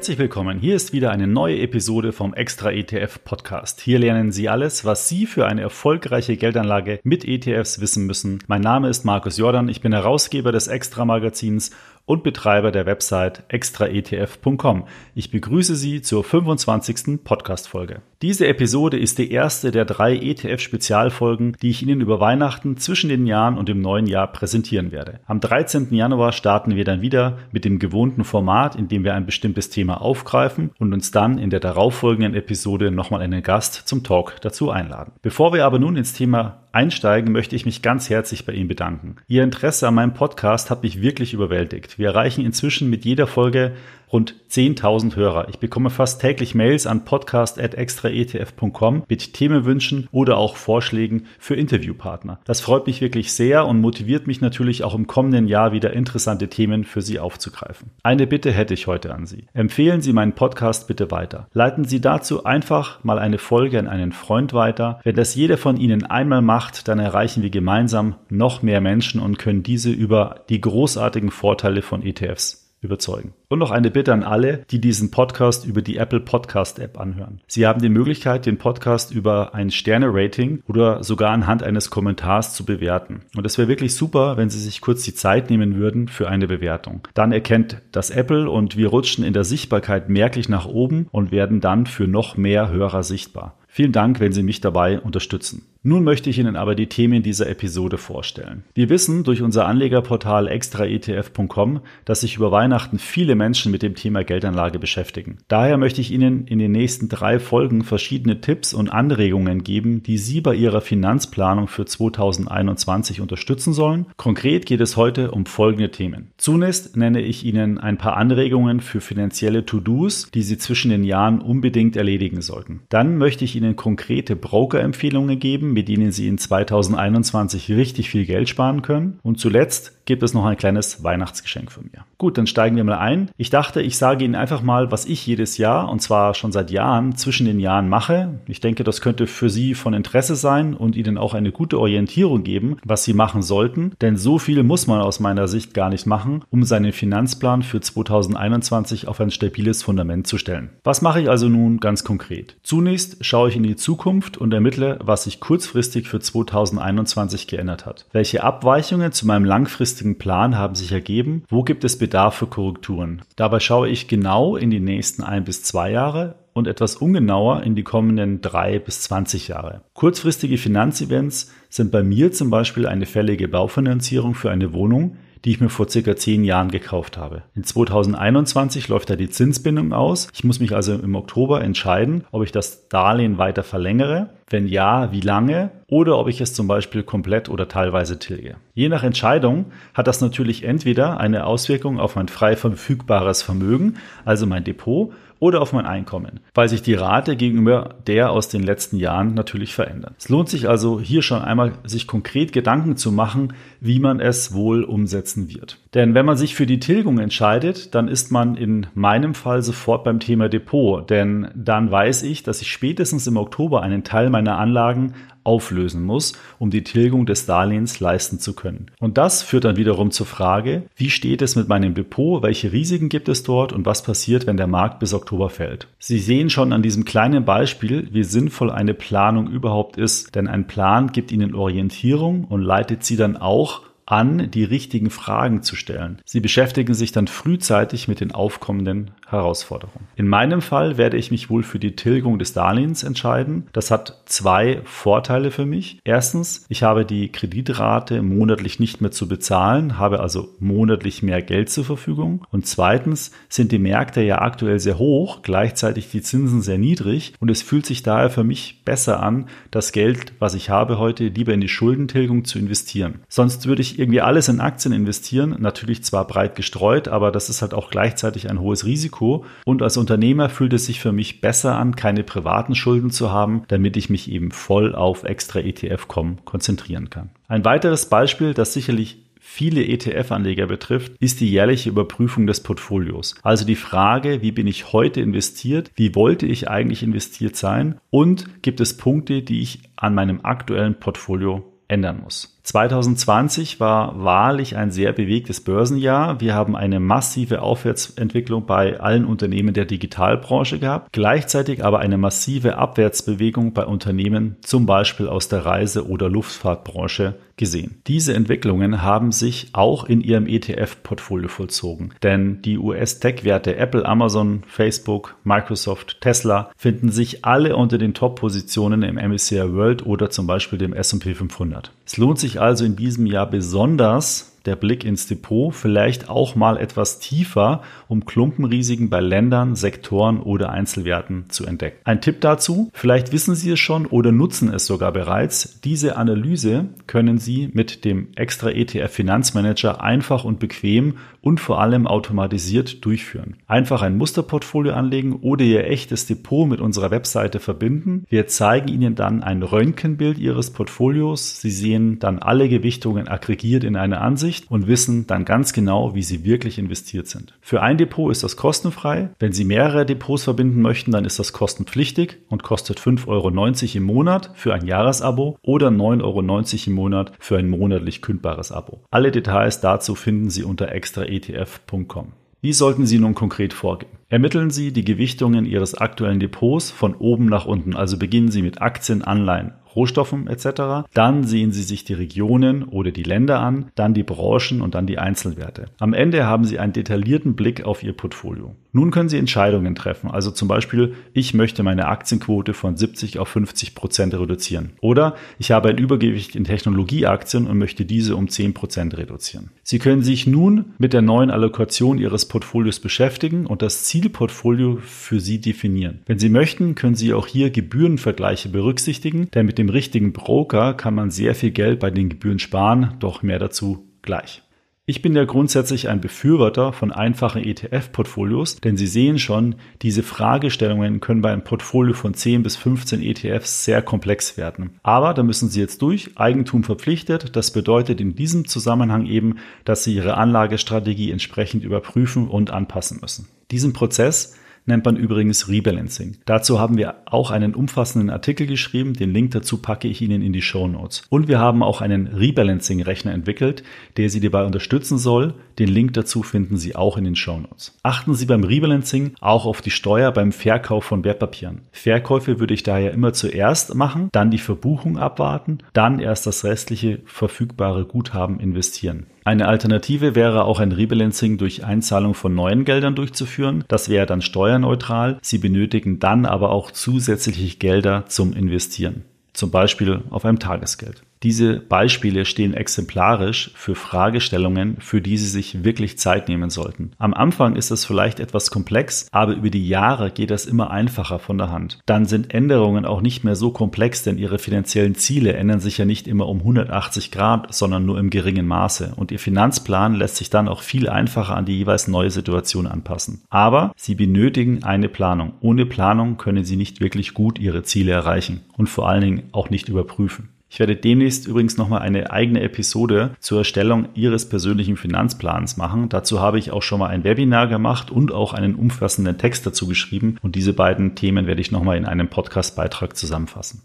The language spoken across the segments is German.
Herzlich willkommen. Hier ist wieder eine neue Episode vom Extra ETF Podcast. Hier lernen Sie alles, was Sie für eine erfolgreiche Geldanlage mit ETFs wissen müssen. Mein Name ist Markus Jordan. Ich bin Herausgeber des Extra Magazins und Betreiber der Website extraetf.com. Ich begrüße Sie zur 25. Podcast-Folge. Diese Episode ist die erste der drei ETF-Spezialfolgen, die ich Ihnen über Weihnachten zwischen den Jahren und dem neuen Jahr präsentieren werde. Am 13. Januar starten wir dann wieder mit dem gewohnten Format, in dem wir ein bestimmtes Thema aufgreifen und uns dann in der darauffolgenden Episode nochmal einen Gast zum Talk dazu einladen. Bevor wir aber nun ins Thema einsteigen, möchte ich mich ganz herzlich bei Ihnen bedanken. Ihr Interesse an meinem Podcast hat mich wirklich überwältigt. Wir erreichen inzwischen mit jeder Folge rund 10.000 Hörer. Ich bekomme fast täglich Mails an podcast.extraetf.com mit Themenwünschen oder auch Vorschlägen für Interviewpartner. Das freut mich wirklich sehr und motiviert mich natürlich auch im kommenden Jahr wieder interessante Themen für Sie aufzugreifen. Eine Bitte hätte ich heute an Sie. Empfehlen Sie meinen Podcast bitte weiter. Leiten Sie dazu einfach mal eine Folge an einen Freund weiter. Wenn das jeder von Ihnen einmal macht, dann erreichen wir gemeinsam noch mehr Menschen und können diese über die großartigen Vorteile von ETFs überzeugen. Und noch eine Bitte an alle, die diesen Podcast über die Apple Podcast App anhören. Sie haben die Möglichkeit, den Podcast über ein Sterne-Rating oder sogar anhand eines Kommentars zu bewerten. Und es wäre wirklich super, wenn Sie sich kurz die Zeit nehmen würden für eine Bewertung. Dann erkennt das Apple und wir rutschen in der Sichtbarkeit merklich nach oben und werden dann für noch mehr Hörer sichtbar. Vielen Dank, wenn Sie mich dabei unterstützen. Nun möchte ich Ihnen aber die Themen dieser Episode vorstellen. Wir wissen durch unser Anlegerportal extraetf.com, dass sich über Weihnachten viele Menschen mit dem Thema Geldanlage beschäftigen. Daher möchte ich Ihnen in den nächsten drei Folgen verschiedene Tipps und Anregungen geben, die Sie bei Ihrer Finanzplanung für 2021 unterstützen sollen. Konkret geht es heute um folgende Themen. Zunächst nenne ich Ihnen ein paar Anregungen für finanzielle To-Dos, die Sie zwischen den Jahren unbedingt erledigen sollten. Dann möchte ich Ihnen konkrete Broker-Empfehlungen geben, mit denen Sie in 2021 richtig viel Geld sparen können. Und zuletzt gibt es noch ein kleines Weihnachtsgeschenk von mir. Gut, dann steigen wir mal ein. Ich dachte, ich sage Ihnen einfach mal, was ich jedes Jahr, und zwar schon seit Jahren, zwischen den Jahren mache. Ich denke, das könnte für Sie von Interesse sein und Ihnen auch eine gute Orientierung geben, was Sie machen sollten. Denn so viel muss man aus meiner Sicht gar nicht machen, um seinen Finanzplan für 2021 auf ein stabiles Fundament zu stellen. Was mache ich also nun ganz konkret? Zunächst schaue ich in die Zukunft und ermittle, was sich kurzfristig für 2021 geändert hat. Welche Abweichungen zu meinem langfristigen langfristigen Plan haben sich ergeben, wo gibt es Bedarf für Korrekturen. Dabei schaue ich genau in die nächsten ein bis zwei Jahre und etwas ungenauer in die kommenden drei bis zwanzig Jahre. Kurzfristige Finanzevents sind bei mir zum Beispiel eine fällige Baufinanzierung für eine Wohnung, die ich mir vor circa zehn Jahren gekauft habe. In 2021 läuft da die Zinsbindung aus. Ich muss mich also im Oktober entscheiden, ob ich das Darlehen weiter verlängere. Wenn ja, wie lange? Oder ob ich es zum Beispiel komplett oder teilweise tilge. Je nach Entscheidung hat das natürlich entweder eine Auswirkung auf mein frei verfügbares Vermögen, also mein Depot, oder auf mein Einkommen, weil sich die Rate gegenüber der aus den letzten Jahren natürlich verändert. Es lohnt sich also hier schon einmal, sich konkret Gedanken zu machen, wie man es wohl umsetzen wird. Denn wenn man sich für die Tilgung entscheidet, dann ist man in meinem Fall sofort beim Thema Depot, denn dann weiß ich, dass ich spätestens im Oktober einen Teil meiner Anlagen auflösen muss, um die Tilgung des Darlehens leisten zu können. Und das führt dann wiederum zur Frage, wie steht es mit meinem Depot, welche Risiken gibt es dort und was passiert, wenn der Markt bis Oktober fällt. Sie sehen schon an diesem kleinen Beispiel, wie sinnvoll eine Planung überhaupt ist, denn ein Plan gibt Ihnen Orientierung und leitet Sie dann auch an, die richtigen Fragen zu stellen. Sie beschäftigen sich dann frühzeitig mit den aufkommenden Herausforderungen. In meinem Fall werde ich mich wohl für die Tilgung des Darlehens entscheiden. Das hat zwei Vorteile für mich. Erstens, ich habe die Kreditrate monatlich nicht mehr zu bezahlen, habe also monatlich mehr Geld zur Verfügung. Und zweitens sind die Märkte ja aktuell sehr hoch, gleichzeitig die Zinsen sehr niedrig und es fühlt sich daher für mich besser an, das Geld, was ich habe heute, lieber in die Schuldentilgung zu investieren. Sonst würde ich irgendwie alles in Aktien investieren, natürlich zwar breit gestreut, aber das ist halt auch gleichzeitig ein hohes Risiko. Und als Unternehmer fühlt es sich für mich besser an, keine privaten Schulden zu haben, damit ich mich eben voll auf extra ETF-Com konzentrieren kann. Ein weiteres Beispiel, das sicherlich viele ETF-Anleger betrifft, ist die jährliche Überprüfung des Portfolios. Also die Frage, wie bin ich heute investiert, wie wollte ich eigentlich investiert sein und gibt es Punkte, die ich an meinem aktuellen Portfolio ändern muss. 2020 war wahrlich ein sehr bewegtes Börsenjahr. Wir haben eine massive Aufwärtsentwicklung bei allen Unternehmen der Digitalbranche gehabt, gleichzeitig aber eine massive Abwärtsbewegung bei Unternehmen, zum Beispiel aus der Reise- oder Luftfahrtbranche gesehen. Diese Entwicklungen haben sich auch in ihrem ETF-Portfolio vollzogen, denn die US-Tech-Werte Apple, Amazon, Facebook, Microsoft, Tesla finden sich alle unter den Top-Positionen im MSCI World oder zum Beispiel dem S&P 500. Es lohnt sich also in diesem Jahr besonders der Blick ins Depot, vielleicht auch mal etwas tiefer, um Klumpenrisiken bei Ländern, Sektoren oder Einzelwerten zu entdecken. Ein Tipp dazu, vielleicht wissen Sie es schon oder nutzen es sogar bereits. Diese Analyse können Sie mit dem extra ETF Finanzmanager einfach und bequem und vor allem automatisiert durchführen. Einfach ein Musterportfolio anlegen oder Ihr echtes Depot mit unserer Webseite verbinden. Wir zeigen Ihnen dann ein Röntgenbild Ihres Portfolios. Sie sehen dann alle Gewichtungen aggregiert in einer Ansicht Übersicht und wissen dann ganz genau, wie sie wirklich investiert sind. Für ein Depot ist das kostenfrei. Wenn Sie mehrere Depots verbinden möchten, dann ist das kostenpflichtig und kostet 5,90 Euro im Monat für ein Jahresabo oder 9,90 Euro im Monat für ein monatlich kündbares Abo. Alle Details dazu finden Sie unter extraetf.com. Wie sollten Sie nun konkret vorgehen? Ermitteln Sie die Gewichtungen Ihres aktuellen Depots von oben nach unten, also beginnen Sie mit Aktien, Anleihen, Rohstoffen etc. Dann sehen Sie sich die Regionen oder die Länder an, dann die Branchen und dann die Einzelwerte. Am Ende haben Sie einen detaillierten Blick auf Ihr Portfolio. Nun können Sie Entscheidungen treffen, also zum Beispiel, ich möchte meine Aktienquote von 70 auf 50 Prozent reduzieren. Oder ich habe ein Übergewicht in Technologieaktien und möchte diese um 10 Prozent reduzieren. Sie können sich nun mit der neuen Allokation Ihres Portfolios beschäftigen und das Zielportfolio für Sie definieren. Wenn Sie möchten, können Sie auch hier Gebührenvergleiche berücksichtigen, denn mit dem richtigen Broker kann man sehr viel Geld bei den Gebühren sparen, doch mehr dazu gleich. Ich bin ja grundsätzlich ein Befürworter von einfachen ETF-Portfolios, denn Sie sehen schon, diese Fragestellungen können bei einem Portfolio von 10 bis 15 ETFs sehr komplex werden. Aber da müssen Sie jetzt durch, Eigentum verpflichtet. Das bedeutet in diesem Zusammenhang eben, dass Sie Ihre Anlagestrategie entsprechend überprüfen und anpassen müssen. Diesen Prozess nennt man übrigens Rebalancing. Dazu haben wir auch einen umfassenden Artikel geschrieben. Den Link dazu packe ich Ihnen in die Show Notes. Und wir haben auch einen Rebalancing-Rechner entwickelt, der Sie dabei unterstützen soll. Den Link dazu finden Sie auch in den Show Notes. Achten Sie beim Rebalancing auch auf die Steuer beim Verkauf von Wertpapieren. Verkäufe würde ich daher immer zuerst machen, dann die Verbuchung abwarten, dann erst das restliche verfügbare Guthaben investieren. Eine Alternative wäre auch ein Rebalancing durch Einzahlung von neuen Geldern durchzuführen. Das wäre dann steuerneutral. Sie benötigen dann aber auch zusätzliche Gelder zum Investieren. Zum Beispiel auf einem Tagesgeld. Diese Beispiele stehen exemplarisch für Fragestellungen, für die Sie sich wirklich Zeit nehmen sollten. Am Anfang ist es vielleicht etwas komplex, aber über die Jahre geht das immer einfacher von der Hand. Dann sind Änderungen auch nicht mehr so komplex, denn Ihre finanziellen Ziele ändern sich ja nicht immer um 180 Grad, sondern nur im geringen Maße. Und Ihr Finanzplan lässt sich dann auch viel einfacher an die jeweils neue Situation anpassen. Aber Sie benötigen eine Planung. Ohne Planung können Sie nicht wirklich gut Ihre Ziele erreichen und vor allen Dingen auch nicht überprüfen. Ich werde demnächst übrigens nochmal eine eigene Episode zur Erstellung Ihres persönlichen Finanzplans machen. Dazu habe ich auch schon mal ein Webinar gemacht und auch einen umfassenden Text dazu geschrieben. Und diese beiden Themen werde ich nochmal in einem Podcastbeitrag zusammenfassen.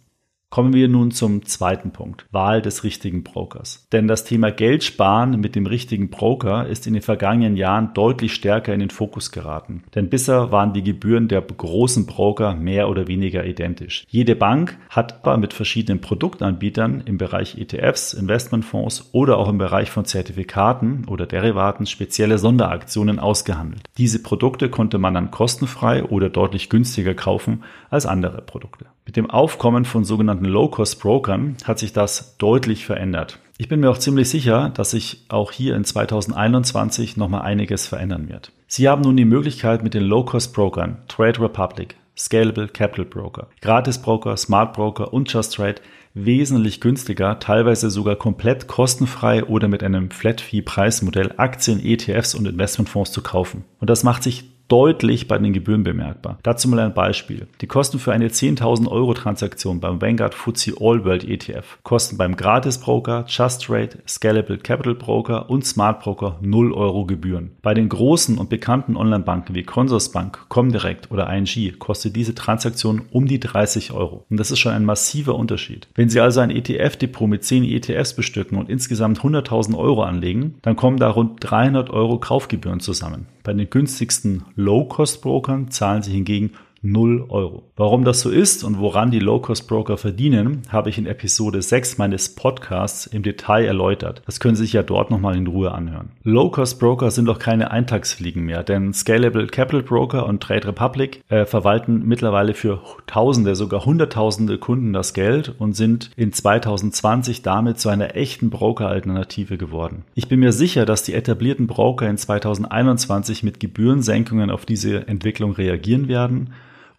Kommen wir nun zum zweiten Punkt, Wahl des richtigen Brokers. Denn das Thema Geld sparen mit dem richtigen Broker ist in den vergangenen Jahren deutlich stärker in den Fokus geraten. Denn bisher waren die Gebühren der großen Broker mehr oder weniger identisch. Jede Bank hat aber mit verschiedenen Produktanbietern im Bereich ETFs, Investmentfonds oder auch im Bereich von Zertifikaten oder Derivaten spezielle Sonderaktionen ausgehandelt. Diese Produkte konnte man dann kostenfrei oder deutlich günstiger kaufen als andere Produkte. Mit dem Aufkommen von sogenannten Low-Cost-Brokern hat sich das deutlich verändert. Ich bin mir auch ziemlich sicher, dass sich auch hier in 2021 nochmal einiges verändern wird. Sie haben nun die Möglichkeit mit den Low-Cost-Brokern Trade Republic, Scalable Capital Broker, Gratis Broker, Smart Broker und Just Trade wesentlich günstiger, teilweise sogar komplett kostenfrei oder mit einem Flat-Fee-Preismodell Aktien, ETFs und Investmentfonds zu kaufen. Und das macht sich deutlich bei den Gebühren bemerkbar. Dazu mal ein Beispiel. Die Kosten für eine 10.000 Euro Transaktion beim Vanguard FTSE All World ETF kosten beim Gratis Broker, Just Trade, Scalable Capital Broker und Smart Broker 0 Euro Gebühren. Bei den großen und bekannten Online-Banken wie Consorsbank, Comdirect oder ING kostet diese Transaktion um die 30 Euro. Und das ist schon ein massiver Unterschied. Wenn Sie also ein ETF-Depot mit 10 ETFs bestücken und insgesamt 100.000 Euro anlegen, dann kommen da rund 300 Euro Kaufgebühren zusammen. Bei den günstigsten Low-Cost-Brokern zahlen sie hingegen 0 Euro. Warum das so ist und woran die Low-Cost-Broker verdienen, habe ich in Episode 6 meines Podcasts im Detail erläutert. Das können Sie sich ja dort nochmal in Ruhe anhören. Low-Cost-Broker sind doch keine Eintagsfliegen mehr, denn Scalable Capital Broker und Trade Republic äh, verwalten mittlerweile für Tausende, sogar Hunderttausende Kunden das Geld und sind in 2020 damit zu einer echten Broker-Alternative geworden. Ich bin mir sicher, dass die etablierten Broker in 2021 mit Gebührensenkungen auf diese Entwicklung reagieren werden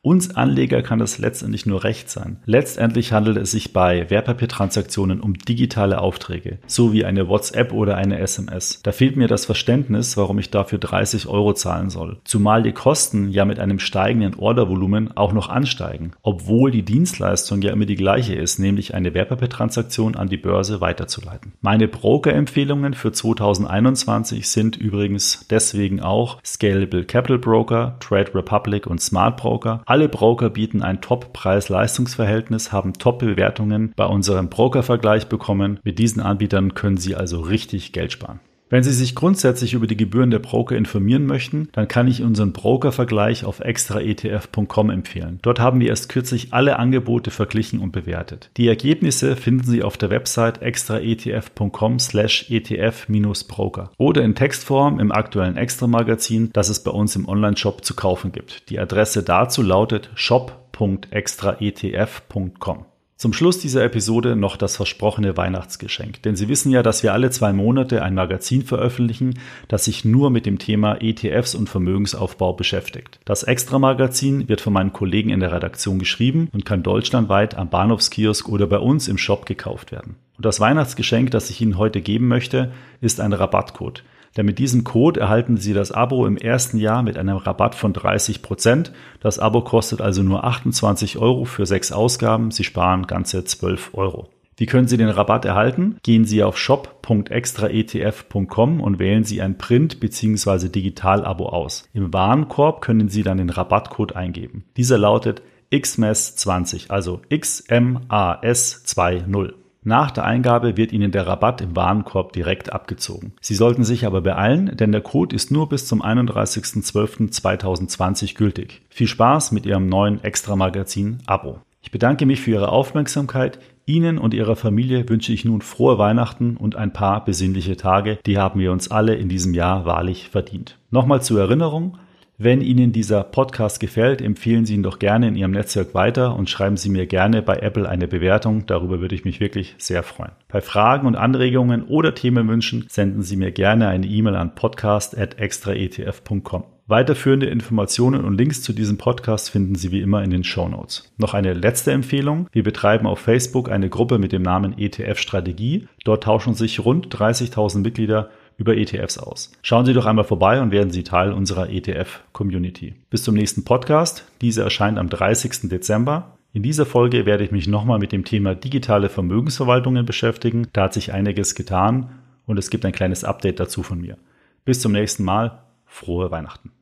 uns Anleger kann das letztendlich nur recht sein. Letztendlich handelt es sich bei Wertpapiertransaktionen um digitale Aufträge, so wie eine WhatsApp oder eine SMS. Da fehlt mir das Verständnis, warum ich dafür 30 Euro zahlen soll. Zumal die Kosten ja mit einem steigenden Ordervolumen auch noch ansteigen, obwohl die Dienstleistung ja immer die gleiche ist, nämlich eine Wertpapiertransaktion an die Börse weiterzuleiten. Meine Broker-Empfehlungen für 2021 sind übrigens deswegen auch Scalable Capital Broker, Trade Republic und Smart Broker. Alle Broker bieten ein Top-Preis-Leistungsverhältnis, haben Top-Bewertungen bei unserem Broker-Vergleich bekommen. Mit diesen Anbietern können Sie also richtig Geld sparen. Wenn Sie sich grundsätzlich über die Gebühren der Broker informieren möchten, dann kann ich unseren Broker-Vergleich auf extraetf.com empfehlen. Dort haben wir erst kürzlich alle Angebote verglichen und bewertet. Die Ergebnisse finden Sie auf der Website extraetf.com slash etf-broker oder in Textform im aktuellen Extra-Magazin, das es bei uns im Online-Shop zu kaufen gibt. Die Adresse dazu lautet shop.extraetf.com. Zum Schluss dieser Episode noch das versprochene Weihnachtsgeschenk. Denn Sie wissen ja, dass wir alle zwei Monate ein Magazin veröffentlichen, das sich nur mit dem Thema ETFs und Vermögensaufbau beschäftigt. Das Extra-Magazin wird von meinen Kollegen in der Redaktion geschrieben und kann deutschlandweit am Bahnhofskiosk oder bei uns im Shop gekauft werden. Und das Weihnachtsgeschenk, das ich Ihnen heute geben möchte, ist ein Rabattcode. Denn mit diesem Code erhalten Sie das Abo im ersten Jahr mit einem Rabatt von 30 Prozent. Das Abo kostet also nur 28 Euro für sechs Ausgaben. Sie sparen ganze 12 Euro. Wie können Sie den Rabatt erhalten? Gehen Sie auf shop.extraetf.com und wählen Sie ein Print- bzw. Digital-Abo aus. Im Warenkorb können Sie dann den Rabattcode eingeben. Dieser lautet XMAS20, also XMAS20. Nach der Eingabe wird Ihnen der Rabatt im Warenkorb direkt abgezogen. Sie sollten sich aber beeilen, denn der Code ist nur bis zum 31.12.2020 gültig. Viel Spaß mit Ihrem neuen Extra-Magazin Abo. Ich bedanke mich für Ihre Aufmerksamkeit. Ihnen und Ihrer Familie wünsche ich nun frohe Weihnachten und ein paar besinnliche Tage. Die haben wir uns alle in diesem Jahr wahrlich verdient. Nochmal zur Erinnerung. Wenn Ihnen dieser Podcast gefällt, empfehlen Sie ihn doch gerne in Ihrem Netzwerk weiter und schreiben Sie mir gerne bei Apple eine Bewertung. Darüber würde ich mich wirklich sehr freuen. Bei Fragen und Anregungen oder Themenwünschen senden Sie mir gerne eine E-Mail an podcast.extraetf.com. Weiterführende Informationen und Links zu diesem Podcast finden Sie wie immer in den Show Notes. Noch eine letzte Empfehlung. Wir betreiben auf Facebook eine Gruppe mit dem Namen ETF Strategie. Dort tauschen sich rund 30.000 Mitglieder über ETFs aus. Schauen Sie doch einmal vorbei und werden Sie Teil unserer ETF-Community. Bis zum nächsten Podcast. Diese erscheint am 30. Dezember. In dieser Folge werde ich mich nochmal mit dem Thema digitale Vermögensverwaltungen beschäftigen. Da hat sich einiges getan und es gibt ein kleines Update dazu von mir. Bis zum nächsten Mal. Frohe Weihnachten.